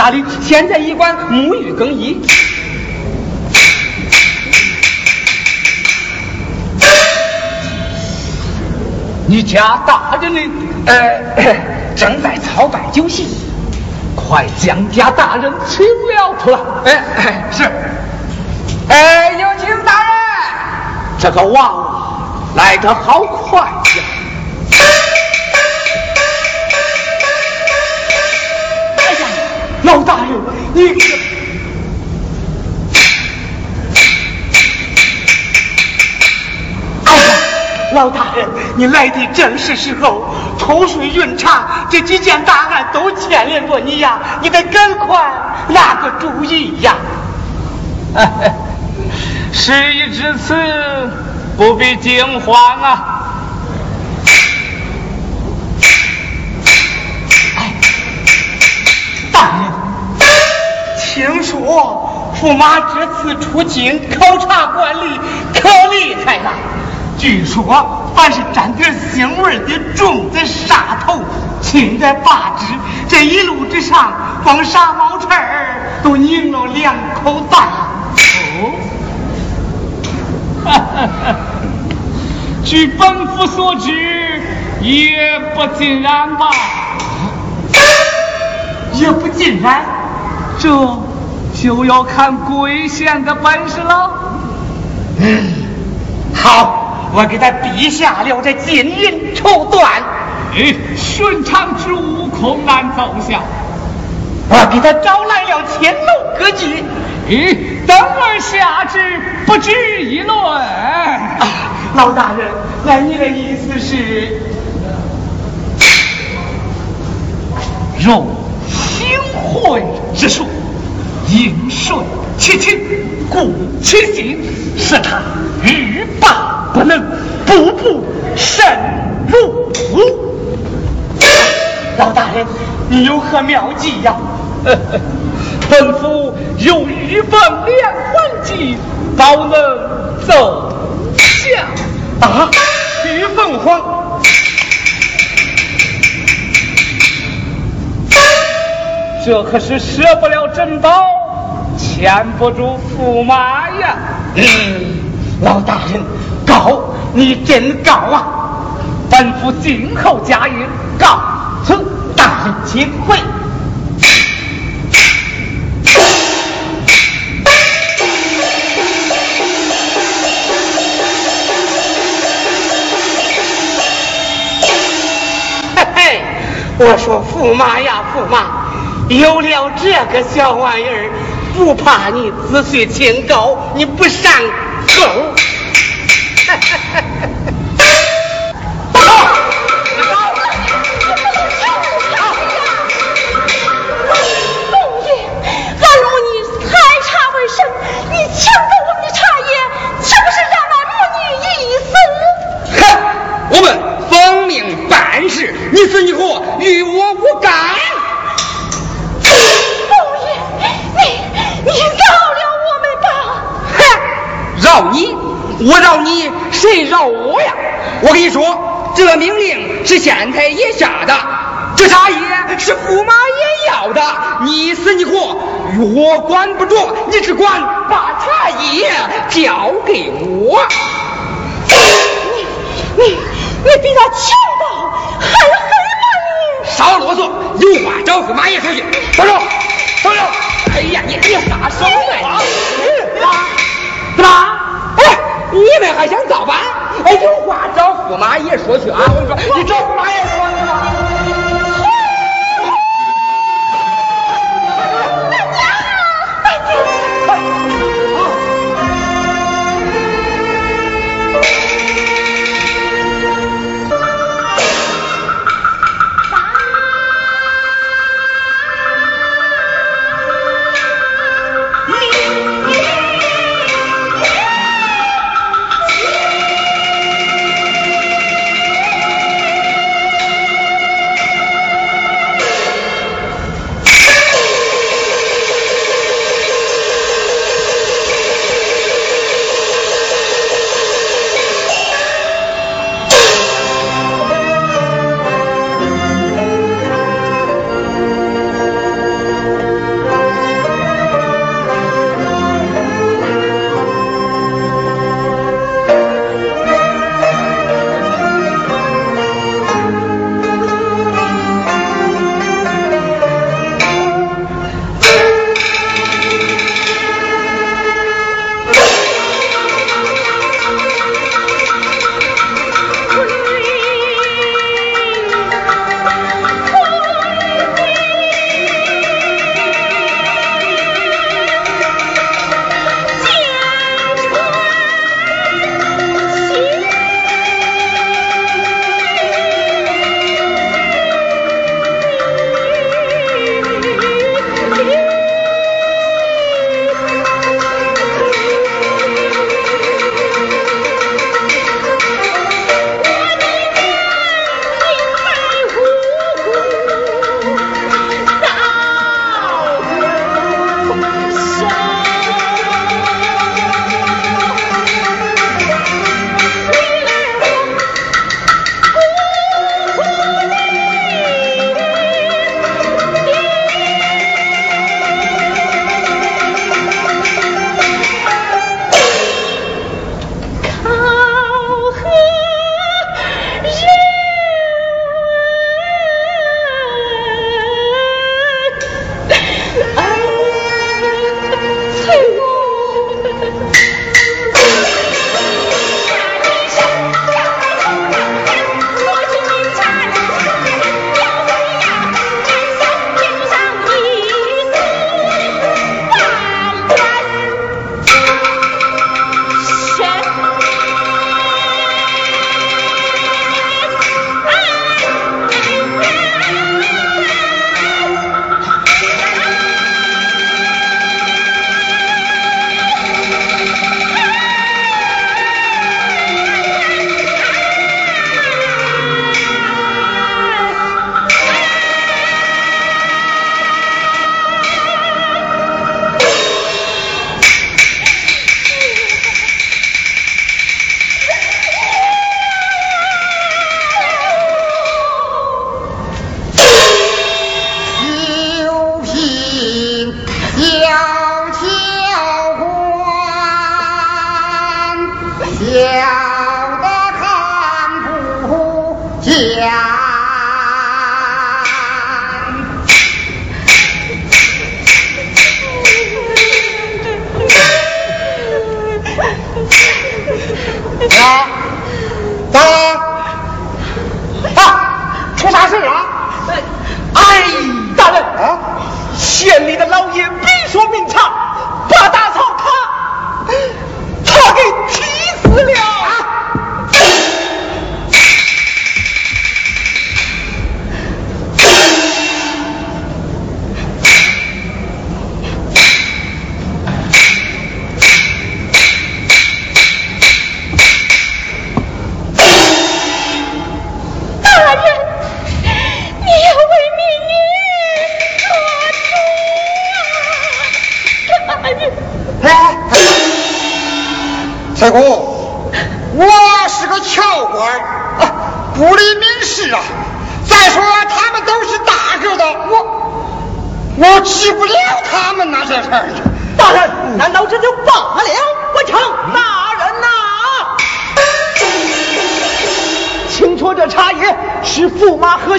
现在哪里？现在驿馆沐浴更衣。你家大人呢？呃，正在操办酒席，快将家大人请了出来。哎哎，是。哎，有请大人。这个娃娃来得好快呀！老大人，你。老大人，你来的正是时候，偷税运茶这几件大案都牵连着你呀，你得赶快拿个主意呀！事已至此，不必惊慌啊！哎，大人，听说驸马这次出京考察官吏可厉害了。据说，凡是沾点腥味的粽子、杀头，轻在八支，这一路之上，光杀毛刺儿都拧了两口大。哦，哈哈哈！据本府所知，也不尽然吧？也不尽然，这就要看贵县的本事了。嗯，好。我给他陛下了这金银绸缎，哎，寻常之物恐难奏效。我给他招来了千楼歌妓，咦，等而下之，不值一论。啊，老大人，那你的意思是，用行贿之术，应顺其情，固其心，使他欲罢。不能步步慎入。老大人，你有何妙计呀？本府有玉凤连环计，保能奏效。啊，玉凤凰，这可是舍不了珍宝，牵不住驸马呀。嗯，老大人。高你真高啊！本府静候佳音，告辞，大人请回。嘿嘿，我说驸马呀，驸马，有了这个小玩意儿，不怕你子孙清高，你不上钩。饶你？我饶你，谁饶我呀？我跟你说，这命令是县太爷下的，这茶叶是驸马爷要的，你死你活我管不着，你只管把茶叶交给我。你你。你比他强盗还狠吗？你少啰嗦，有话找驸马爷说去。动手，动手！哎呀，你你撒手啊！怎么？你们还想造反？哎，有话找驸马爷说去啊！我跟你说，你找驸马爷说。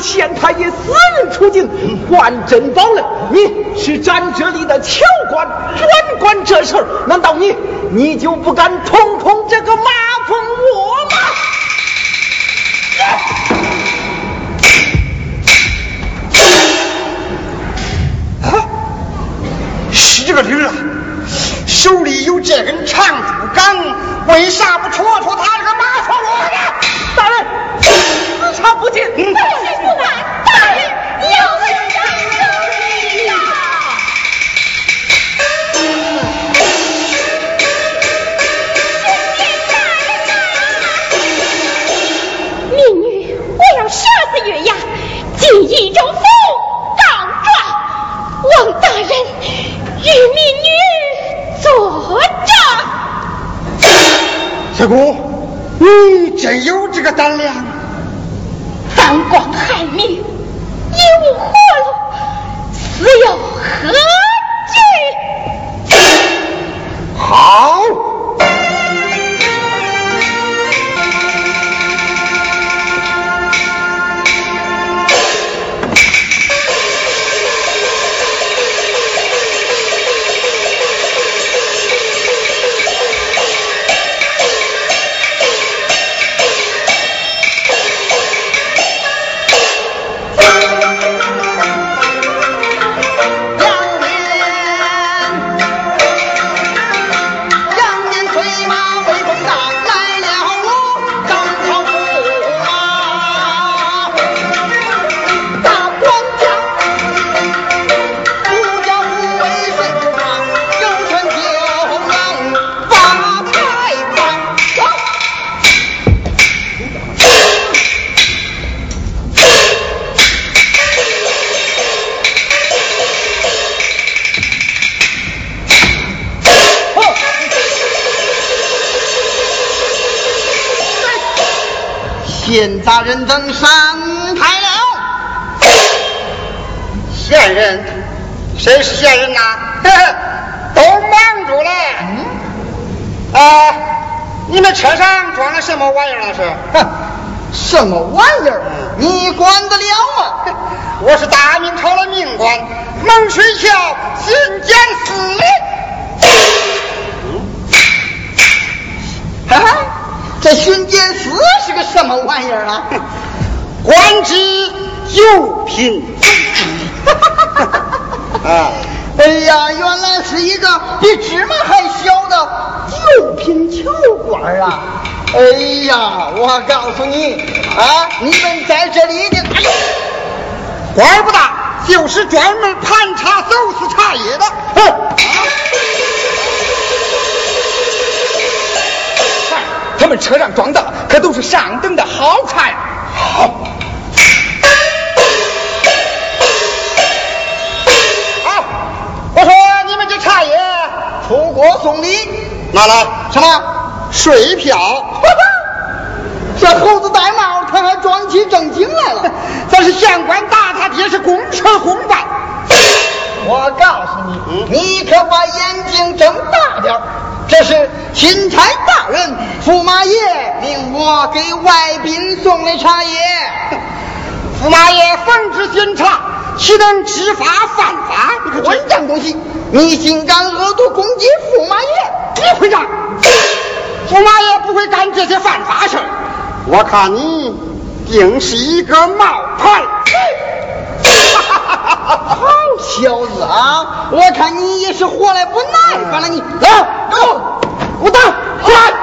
县太爷私人出境换珍宝了，你是咱这里的侨官，专管这事，难道你你就不敢通通这个马个胆量？县大人等上台了。县人，谁是县人呐？都忙住了。啊，你们车上装了什么玩意儿了？是？哼，什么玩意儿？你管得了吗？我是大明朝的命官，孟水桥巡检司令。哈哈，这巡检司是个什么玩意儿啊？官职九品。啊，哎呀，原来是一个比芝麻还小的九品囚官啊！哎呀，我告诉你啊，你们在这里的，哎呦，官儿不大，就是专门盘查走私茶叶的。哼，们车上装的可都是上等的好茶呀！好。好，我说你们这茶叶出国送礼，拿来什么？税票。这猴子戴帽，他还装起正经来了。咱是县官大他爹是公事公办。我告诉你，你可把眼睛睁大点儿这是钦差大人驸马爷命我给外宾送的茶叶。驸马爷奉旨巡查，岂能知法犯法？你可混账东西！你竟敢恶毒攻击驸马爷！你混账！驸马爷不会干这些犯法事儿。我看你定是一个冒牌。我看你也是活来不耐烦了，你来，给，我打，来。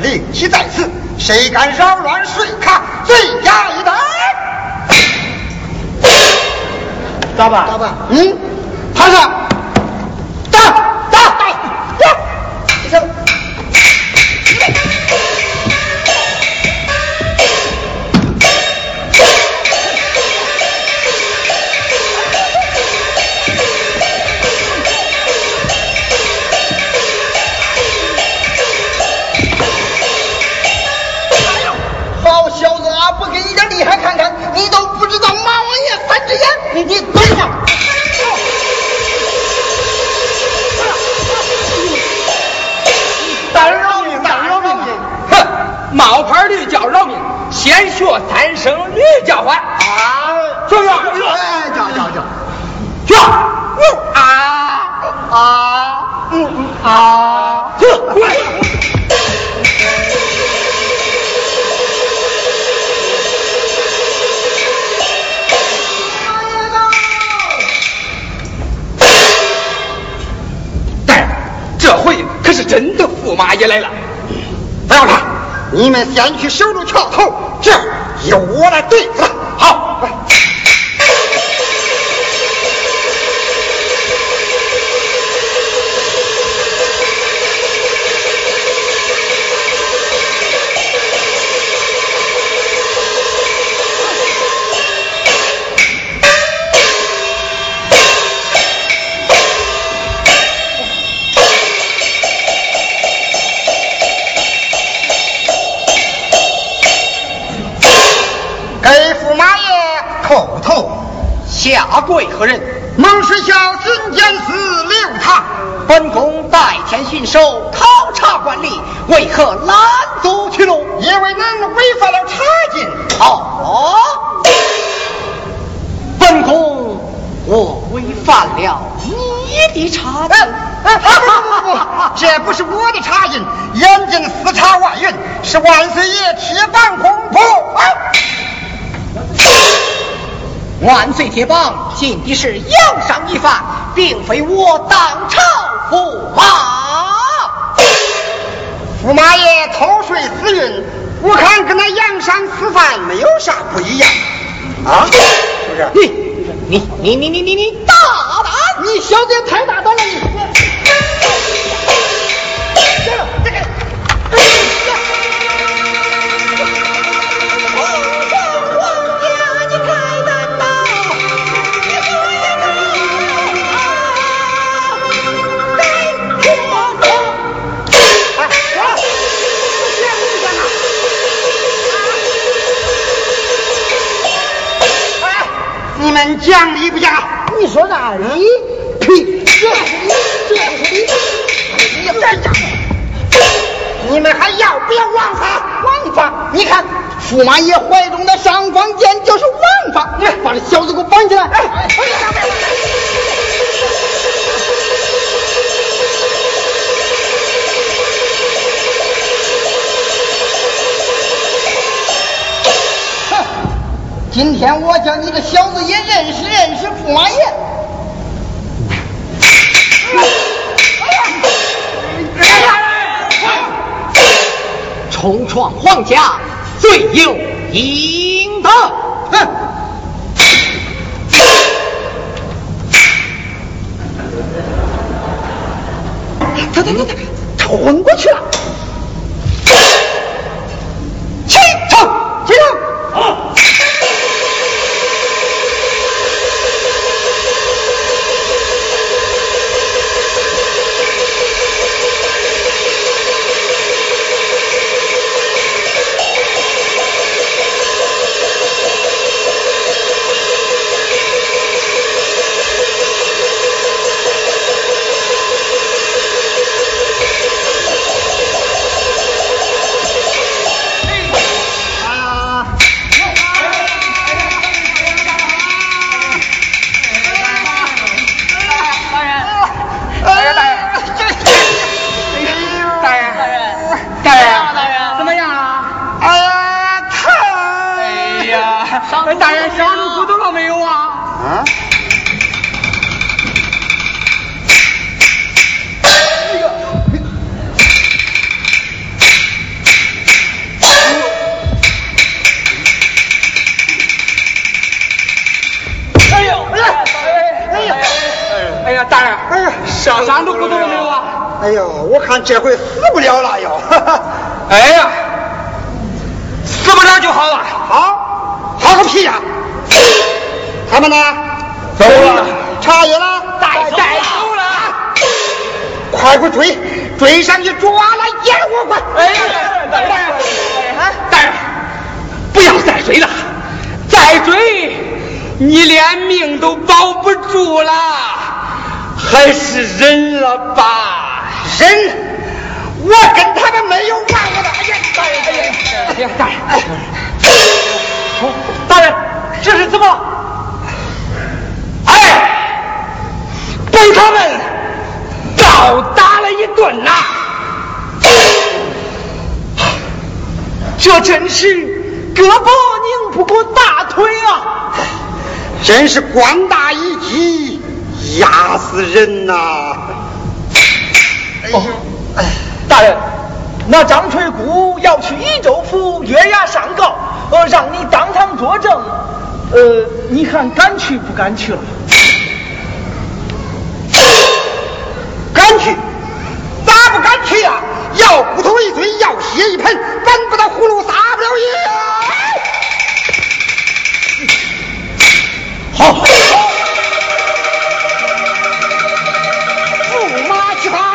令旗在此，谁敢扰乱水卡，罪加一等。咋办？咋办，嗯，趴上，学三声驴叫唤。啊！是不是？哎，叫叫叫，去。啊啊嗯嗯啊！哼，过来。大人，这回可是真的驸马爷来了。不要看，你们先去守住桥头，这儿由我来对付下跪何人？孟水校巡检司刘唐，本宫代天巡守，考察官吏，为何拦阻去路？因为恁违反了查禁。哦，本宫我违反了你的查禁。哎，不不不不，这不是我的查禁，眼睛私查外人，是万岁爷铁板公布。啊万岁铁棒进的是洋上一犯，并非我当朝驸马。驸马爷偷税私运，我看跟那洋商私贩没有啥不一样啊，是不是？你你你你你你你大胆！你小子也太大胆了你！讲理不讲？你说啥？你呸！这是你，这是你，你，你们还要不要王法？王法！你看，驸马爷怀中的尚方剑就是王法。哎，把这小子给我绑起来！哎，哎，哎！今天我叫你个小子也认识认识驸马爷。冲闯皇家，罪有应得。哼！他他他他他昏过去了。命都保不住了，还是忍了吧。忍！我跟他们没有完我的。哎呀，大人，哎呀，哎呀，大人，大人，这是怎么了？哎，被他们暴打了一顿呐！这真是胳膊拧不过大腿啊！真是官大一级，压死人呐！哦，哎，大人，那张翠姑要去益州府月牙上告，呃，让你当堂作证，呃，你看敢去不敢去了？敢去？咋不敢去呀、要骨头一堆，要血一盆，本不得葫芦撒不了盐。好。好驸马去吧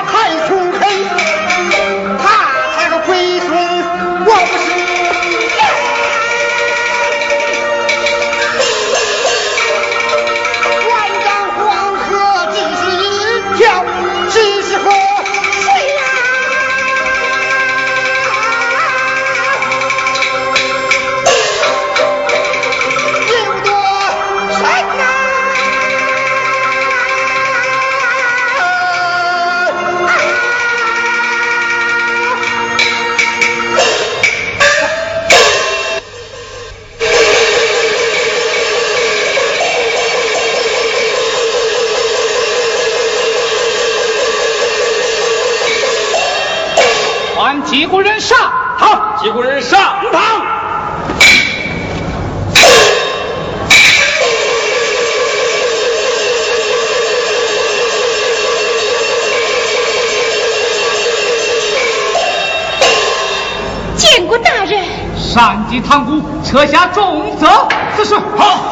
击鼓人上，堂，击鼓人上堂。见过大人，上级堂鼓，撤下重责。此事好。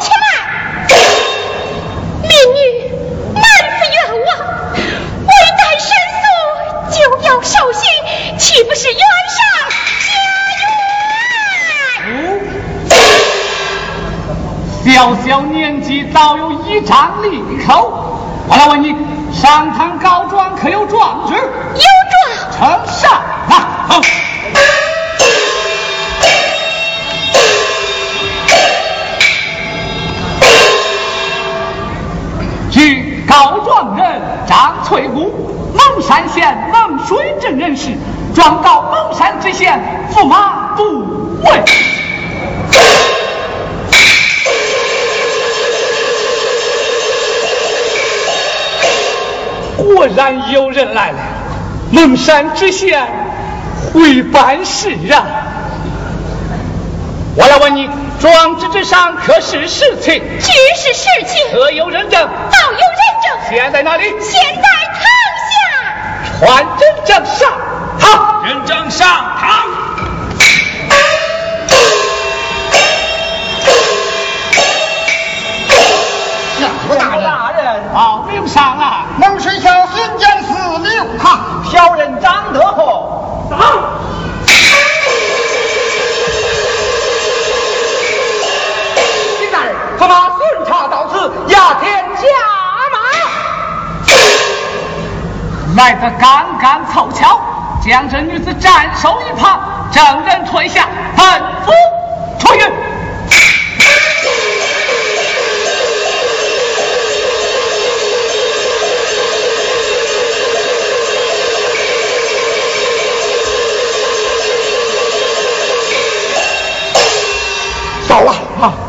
小小年纪早有一张利口，我来问你，上堂告状可有状纸？有状，呈上啊！好。据告状人张翠姑，蒙山县蒙水镇人士，状告蒙山知县驸马杜伟。果然有人来了，蒙山知县会办事啊！我来问你，状纸之上可是实情？只是事情，可有人证？早有人证，现在哪里？现在堂下。传人证上。好，人证上堂。相府大人，报名上啊！蒙水桥巡检司刘堂，小人张德厚，到。李大人，驸马顺查到此，压天加马。来得刚刚凑巧，将这女子斩首一旁，证人退下，本府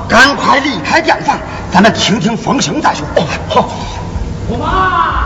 赶快离开店房，咱们听听风声再说。好，驸马。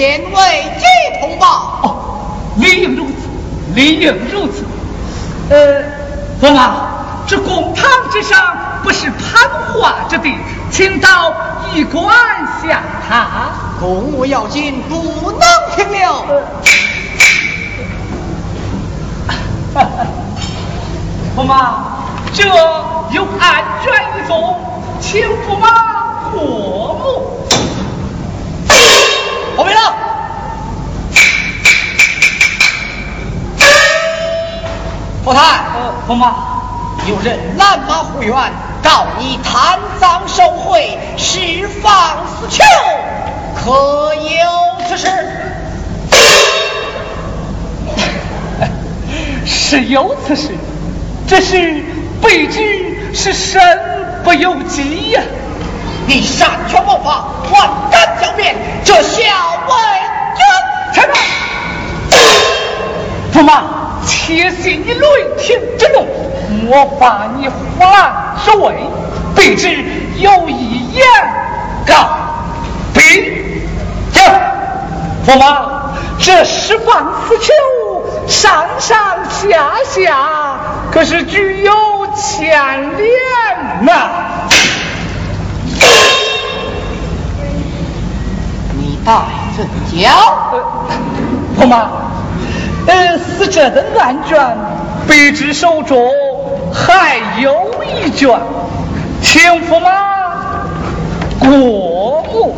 记，事先未接通报。哦，理应如此，理应如此。呃，驸马，这公堂之上不是攀话之地，请到驿馆下榻。公务要紧，不能停留。驸马，这有案卷一宗。请驸马佛台，驸马，有人拦马护院，告你贪赃受贿，释放死囚，可有此事？是有此事，只是卑职是身。不由己呀！你擅权谋法，万敢狡辩，这小为君臣驸马，且信你雷霆之怒，莫把你胡乱守卫，卑职有一言告禀。走，驸马，这释放死囚，上上下下可是具有牵连。呐，你待怎教？驸马，呃，死者的案卷，卑职手中还有一卷，请驸马过目。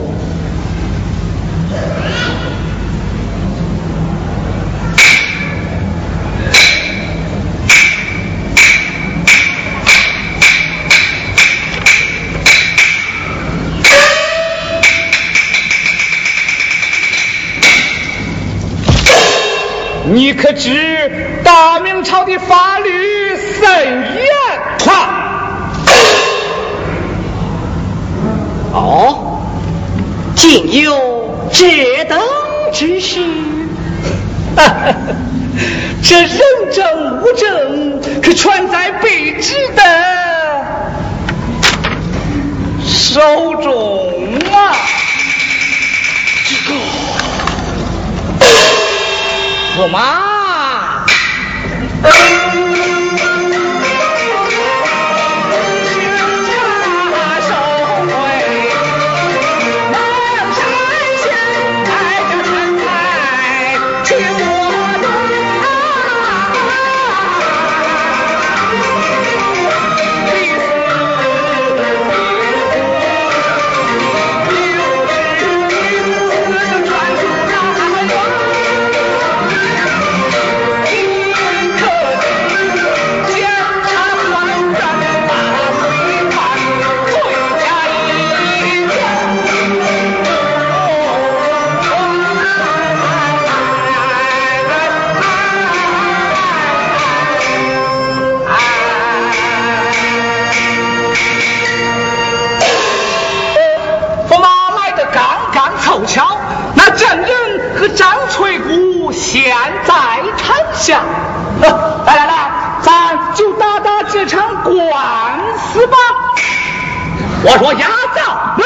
你可知大明朝的法律甚严？哦，竟有这等之事？这人证物证可全在卑职的手中啊！这个。驸马。我说压造，哈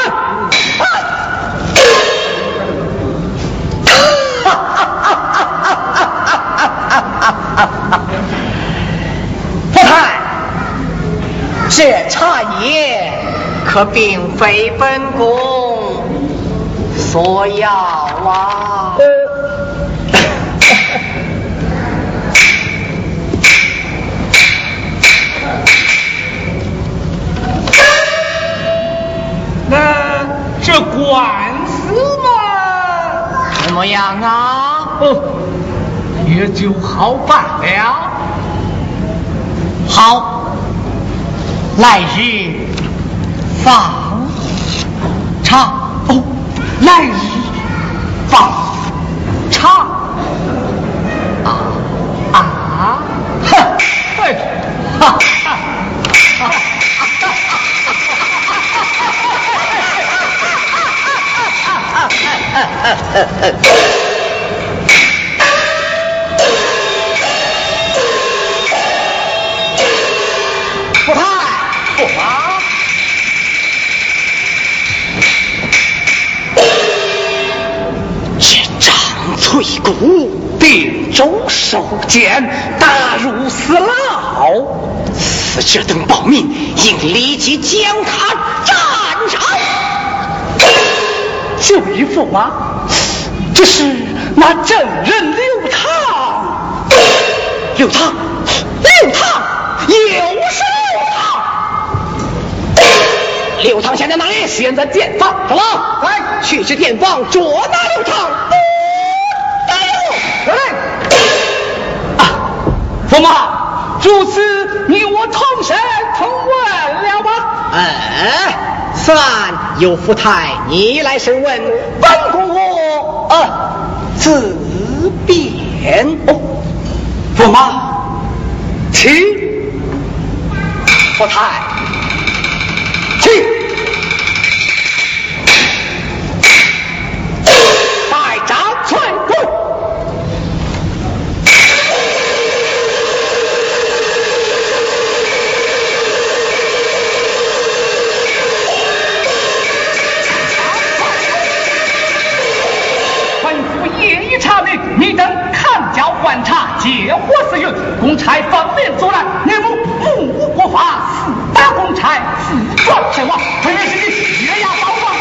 哈哈太，这茶叶可并非本宫所要啊。那这官司嘛，怎么样啊？哦，也就好办了。好，来日方长。哦，来日。不太不妨。这张翠骨定州收监，大入死牢。死者等报名，应立即将他斩杀。这位驸马，这是那证人刘唐。刘唐，刘唐，又是刘唐！刘唐现在哪里？现在店房，走了，来去去店房捉拿刘唐！不得来！啊，驸马，如此你我同生同问了吧？哎，算由福太你来审问，本公我啊自便。哦，驸马，请福太，请观察借火私用，公差奉命阻拦，你们目无国法，私打公差，自作自亡，这也是你血压高吗。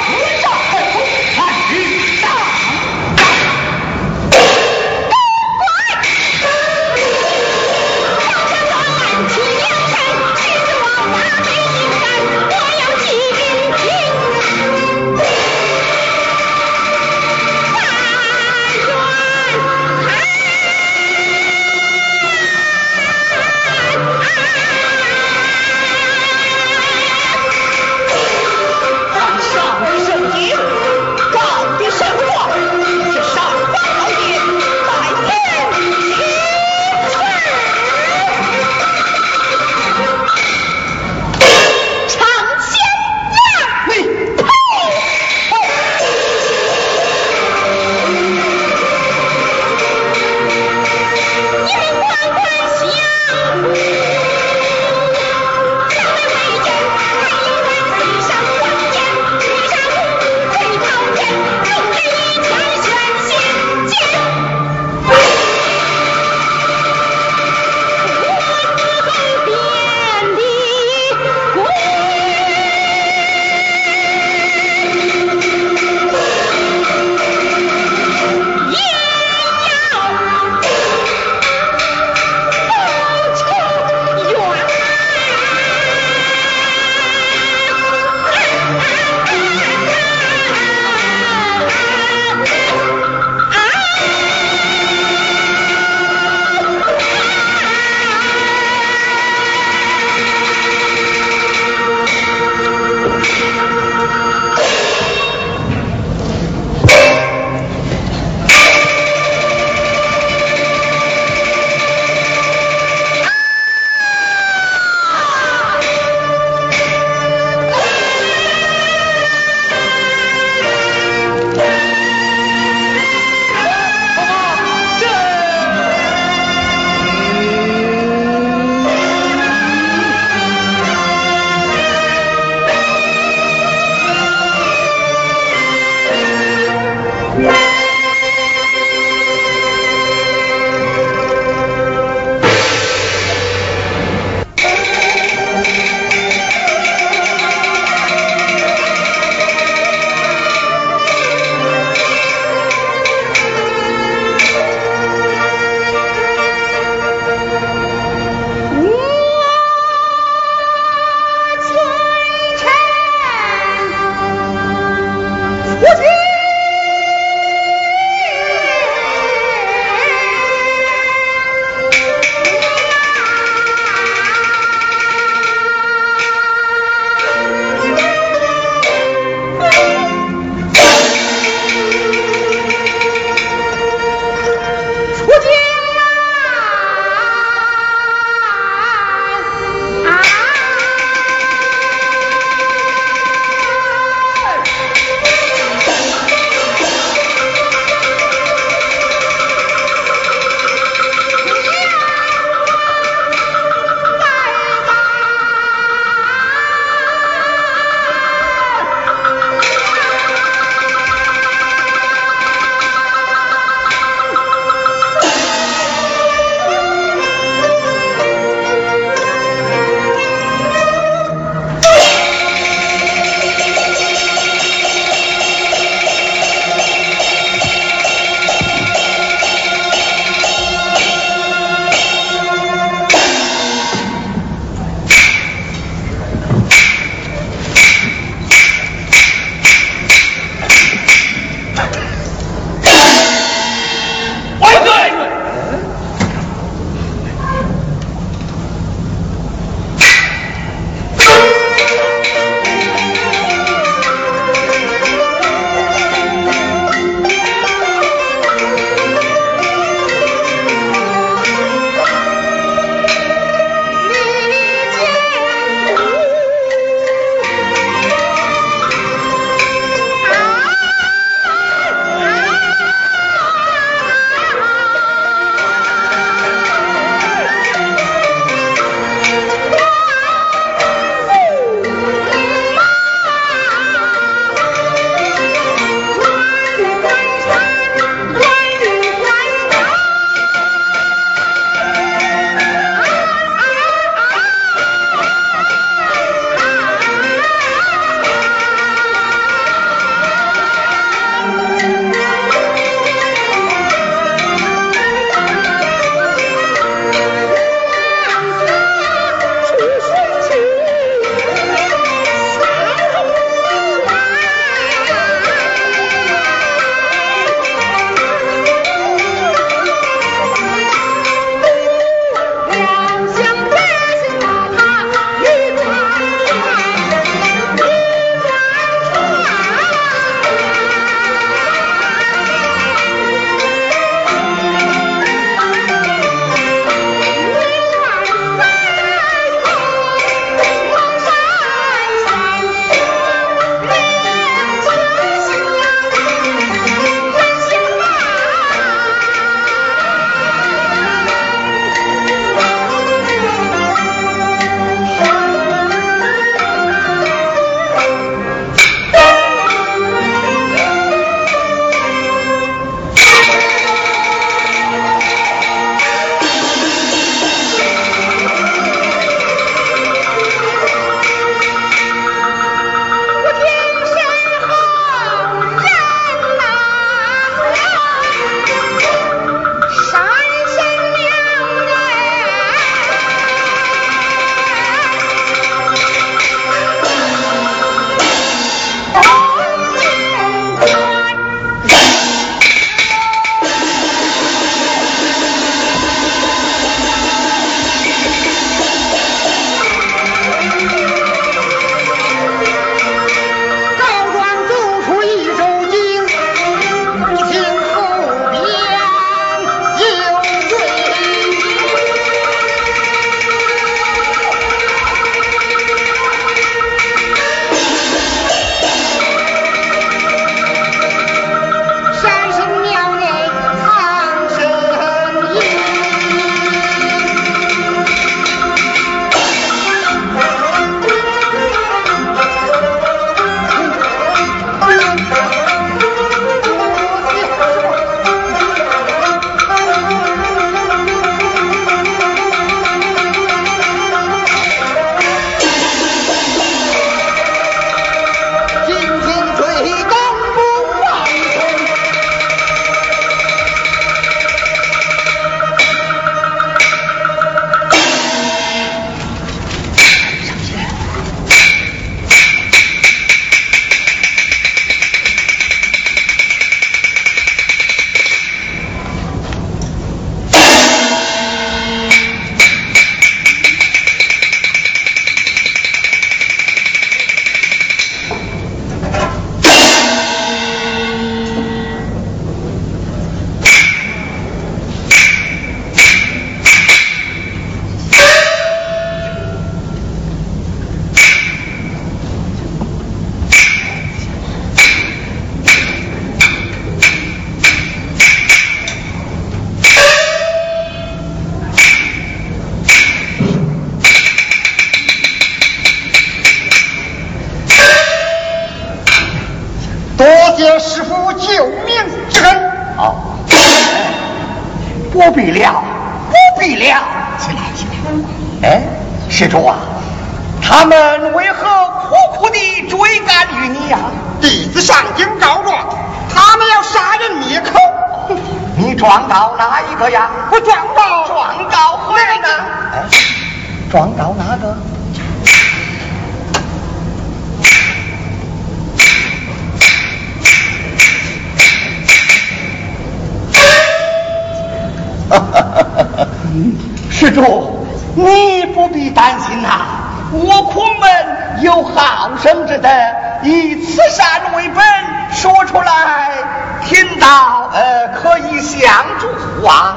道呃可以相助啊。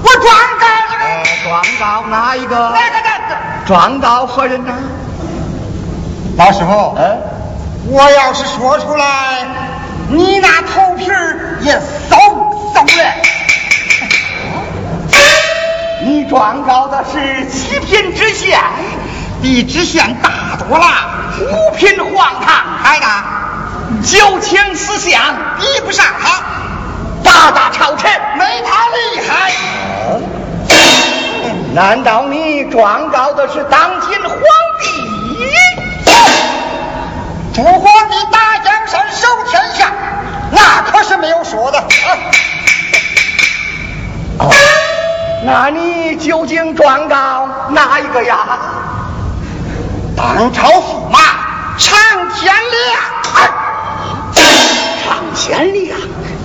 我撞到这呃个撞到哪一个？那个那个？撞到何人呢？老师傅，呃，我要是说出来，你那头皮儿也嗖嗖的。你状告的是七品知县，比知县大多了，五品皇堂还大九卿四相，比不上他，八大朝臣。没他厉害。难道你状告的是当今皇帝？朱皇帝打江山守天下，那可是没有说的。啊哦，那你究竟状告哪一个呀？当朝驸马常天良，哎常贤良，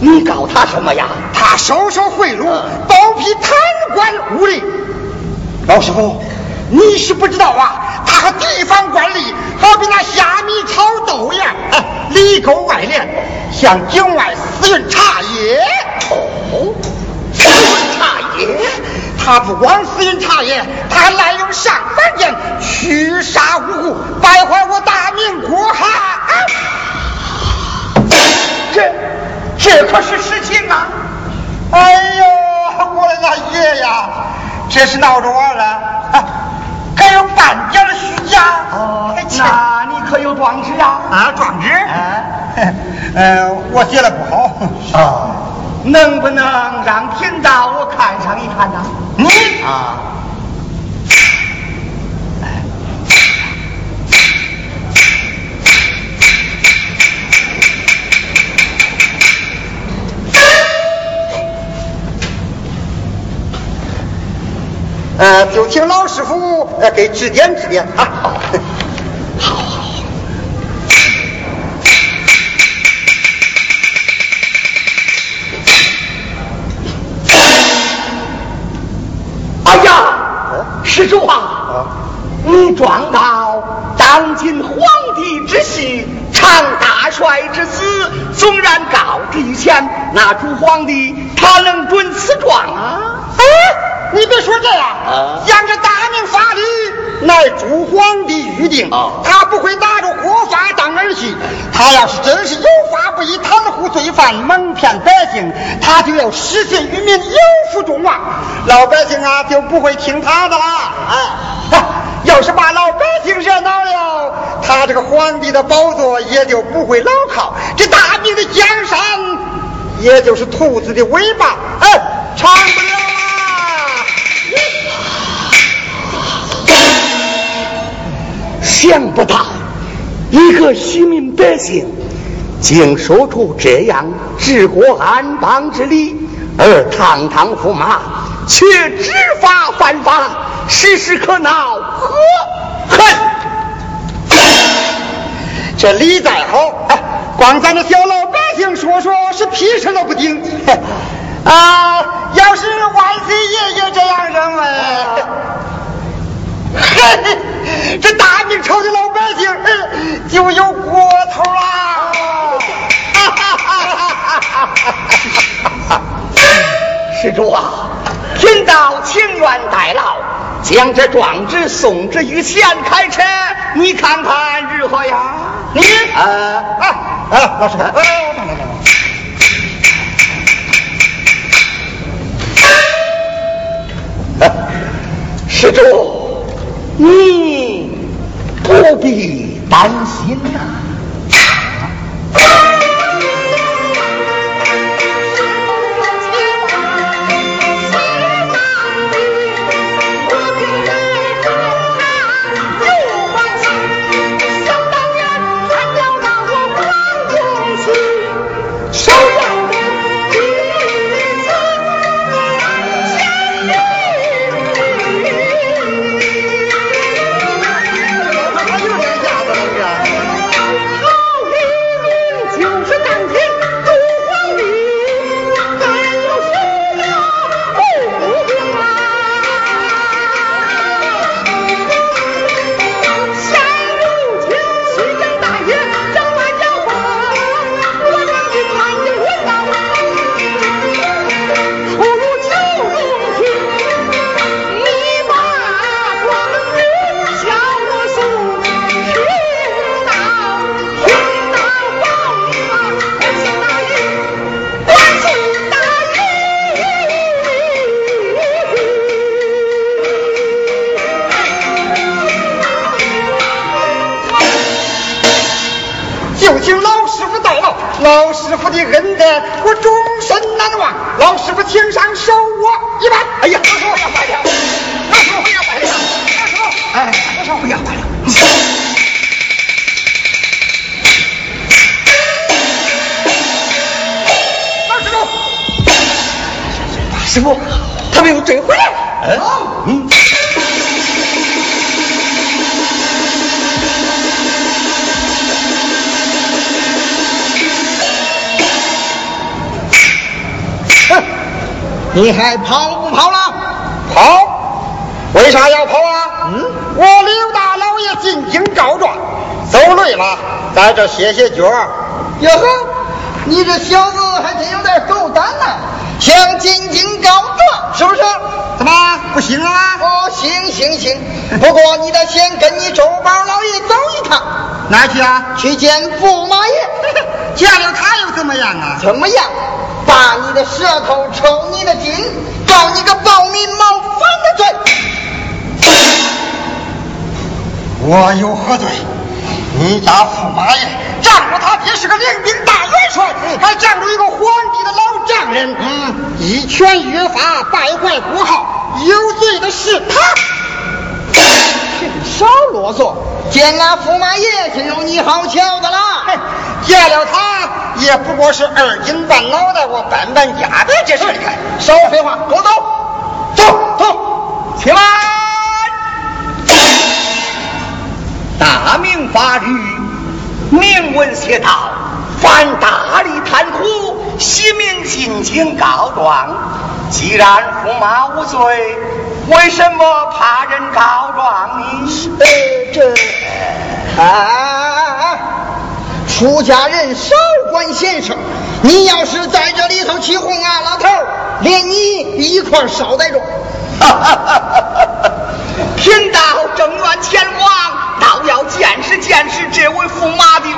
你告他什么呀？他收受贿赂，包庇贪官污吏。老师傅，你是不知道啊，他和地方官吏好比那虾米炒豆一样，哎，里勾外连，向境外私运茶叶。哦，私运茶叶。他不光私运茶叶，他还滥用上凡剑，驱杀无辜，败坏我大明国哈。这这可是实情啊！哎呦，我的那爷呀，这是闹着玩的，啊还有半点的虚假。哦哎，那你可有状纸啊？啊，状纸，哎，呃，我写的不好。啊，能不能让贫道我看上一看呢？你啊，呃，就请老师傅呃给指点指点啊。好好。好哎呀，施主啊，你状告当今皇帝之婿常大帅之子，纵然告之于前，那主皇帝他能准此状啊？哎，你别说这样，啊沿着大明法律，乃诸皇帝预定，哦他不会拿着国法当儿戏。他要是真是有法不依、袒护罪犯、蒙骗百姓，他就要失信于民，有负众望，老百姓啊就不会听他的啦。哎，要是把老百姓惹恼了，他这个皇帝的宝座也就不会牢靠，这大明的江山也就是兔子的尾巴，哎，长不了想不到一个虚民百姓，竟说出这样治国安邦之理，而堂堂驸马却知法犯法，时时可恼，何恨？这理再好，哎，光咱这小老百姓说说是屁事都不顶。啊，要是万岁爷爷这样认为，这大明朝的老百姓呃就有过头啦。施主啊，贫道情愿代劳，将这状纸送之于县开车，你看看如何呀？你呃，啊啊，老师，哎，来来来来。施主，你不必担心呐、你还跑不跑了？跑？为啥要跑啊？嗯，我刘大老爷进京告状，走累了，在这歇歇脚。哟呵，你这小子还真有点狗胆呢，想进京告状是不是？怎么不行啊？哦，行行行，不过你得先跟你周宝老爷走一趟。哪去啊？去见驸马爷。见了他又怎么样啊？怎么样？把你的舌头，抽你的筋，告你个暴民冒犯的罪。我有何罪？你家驸马爷仗着他爹是个领兵大元帅，还仗着一个皇帝的老丈人，嗯，一拳约法，败坏国号，有罪的是他。少啰嗦，见俺驸马爷就有你好瞧的了。见了他也不过是二斤半脑袋，我搬搬家的这事。少废话，跟我走，走走，起来。大明法律明文写道：凡大力贪图，悉名进京告状。既然驸马无罪，为什么怕人告状呢？呃，这啊，出家人少管闲事。你要是在这里头起哄啊，老头连你一块捎带着。贫道正愿前往，倒要见识见识这位驸马的威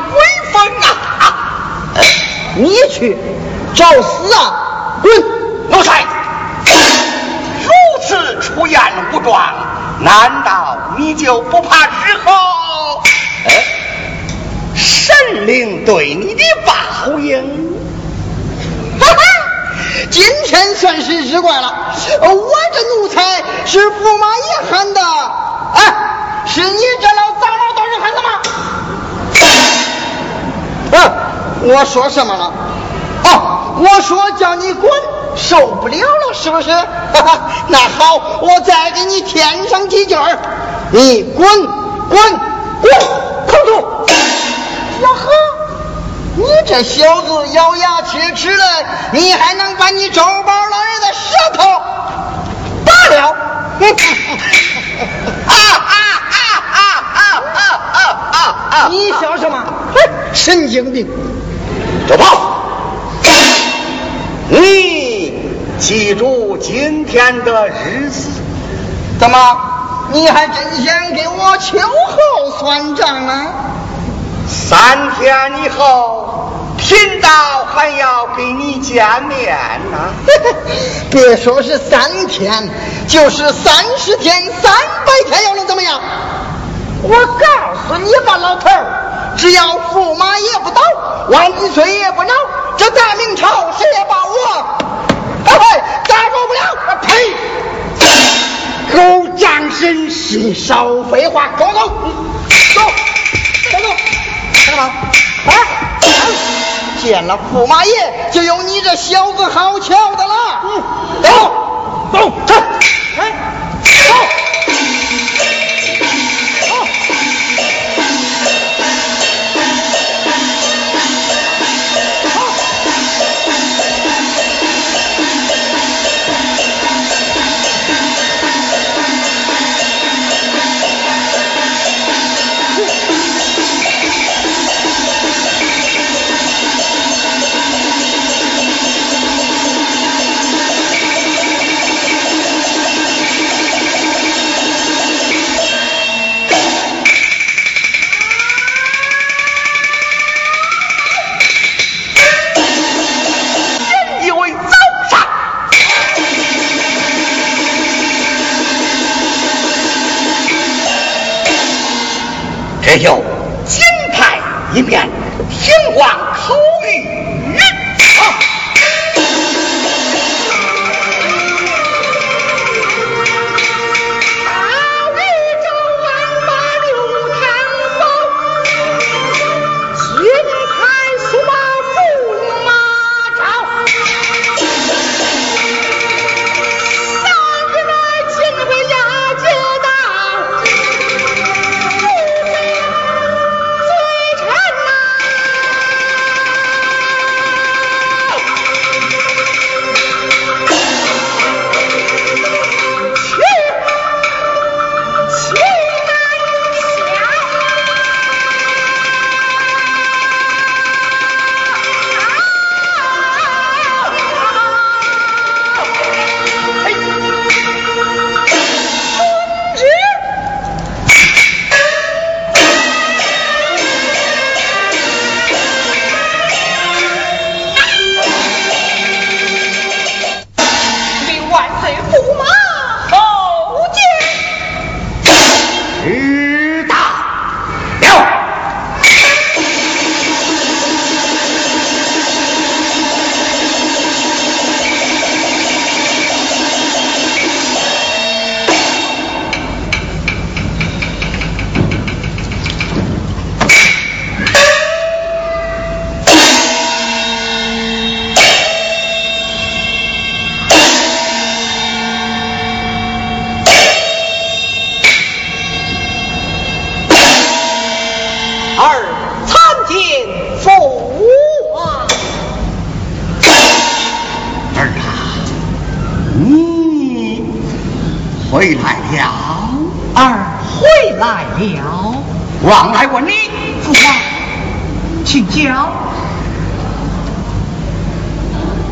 风啊！你去找死啊！滚！奴才如此出言无状，难道你就不怕日后神灵对你的报应？哈哈，今天算是日怪了。我这奴才是驸马爷喊的，哎，是你这老杂毛道人喊的吗？啊，我说什么了？哦，我说叫你滚，受不了了，是不是？哈哈，那好，我再给你添上几句儿，你滚滚滚，空土。呀呵。你这小子咬牙切齿的，你还能把你周宝老爷的舌头拔了？啊啊啊啊啊啊啊啊！你笑什么？神经病！周宝，你记住今天的日子，怎么？你还真想给我秋后算账啊？三天以后，贫道还要跟你见面呢。别说是三天，就是三十天、三百天，又能怎么样？我告诉你吧，老头儿，只要驸马爷不倒，万岁爷不恼，这大明朝谁也把我，哎嘿，打住不了！呸！狗仗人势，少废话，跟我走，走，走走。干嘛？啊！见了驸马爷，就有你这小子好瞧的了。嗯，走，走，走，哎，走。要有金牌一面天皇口语云。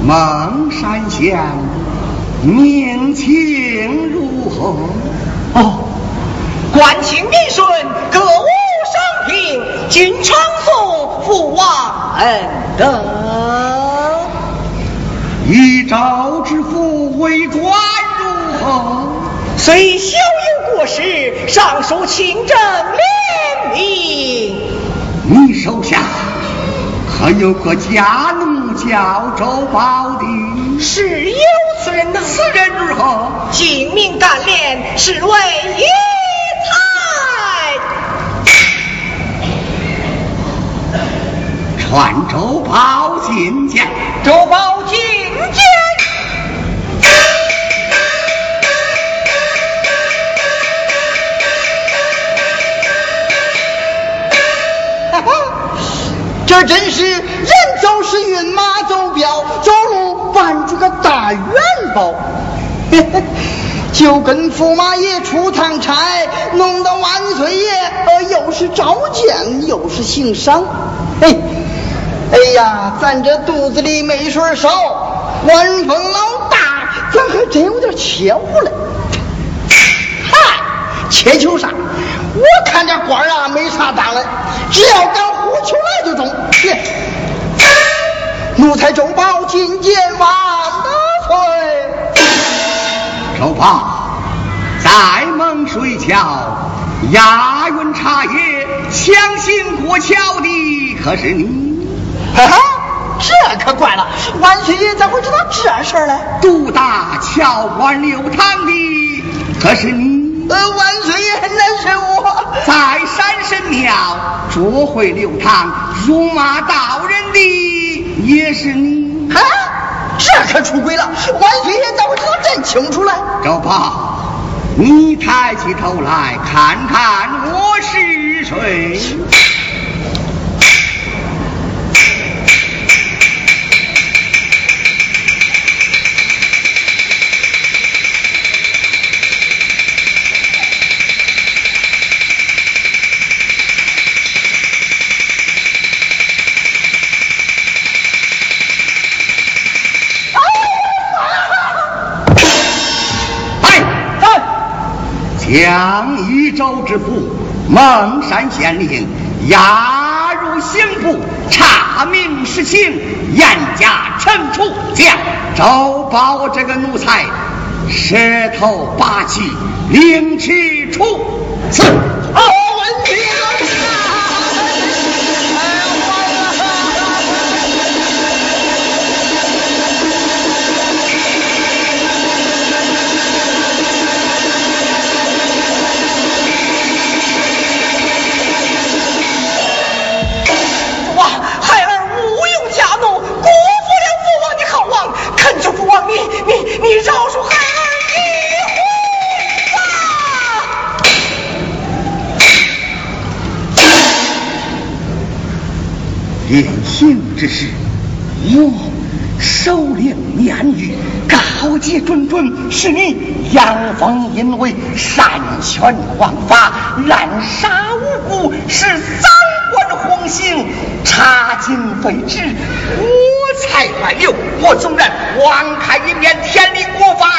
孟山县民情如何？哦，官清民顺，歌舞升平，君常颂父王恩德。一朝之父为官如何？虽小有过失，尚属清正廉明。你手下可有个家奴叫周宝的？是有此人呐。此人如何？精明干练，是为一才。传周宝进见。周宝进见。这真是人走时运马走镖，走路绊住个大元宝，就跟驸马爷出趟差，弄得万岁爷呃又是召见又是行赏。哎，哎呀，咱这肚子里没水少，官风老大，咱还真有点切乎了。嗨，切求啥？我看这官啊没啥大了，只要敢呼求来就中。奴才周宝觐见万岁。周宝在蒙水桥押运茶叶强行过桥的可是你？哈哈，这可怪了，万岁爷咋会知道这事儿呢？独打桥关流淌的可是你？呃，万岁爷，那是我在山神庙捉回刘唐辱骂道人的，也是你。啊，这可出轨了！万岁爷咋会知道这清楚了？周宝，你抬起头来看看我是谁。将一州之府孟山县令押入刑部，查明实情，严加惩处。将周宝这个奴才舌头拔起，凌迟处死。准准，是你阳奉阴违，擅权枉法，滥杀无辜，是三观红星，查禁废止，我才来留。我纵然网开一面，天理国法。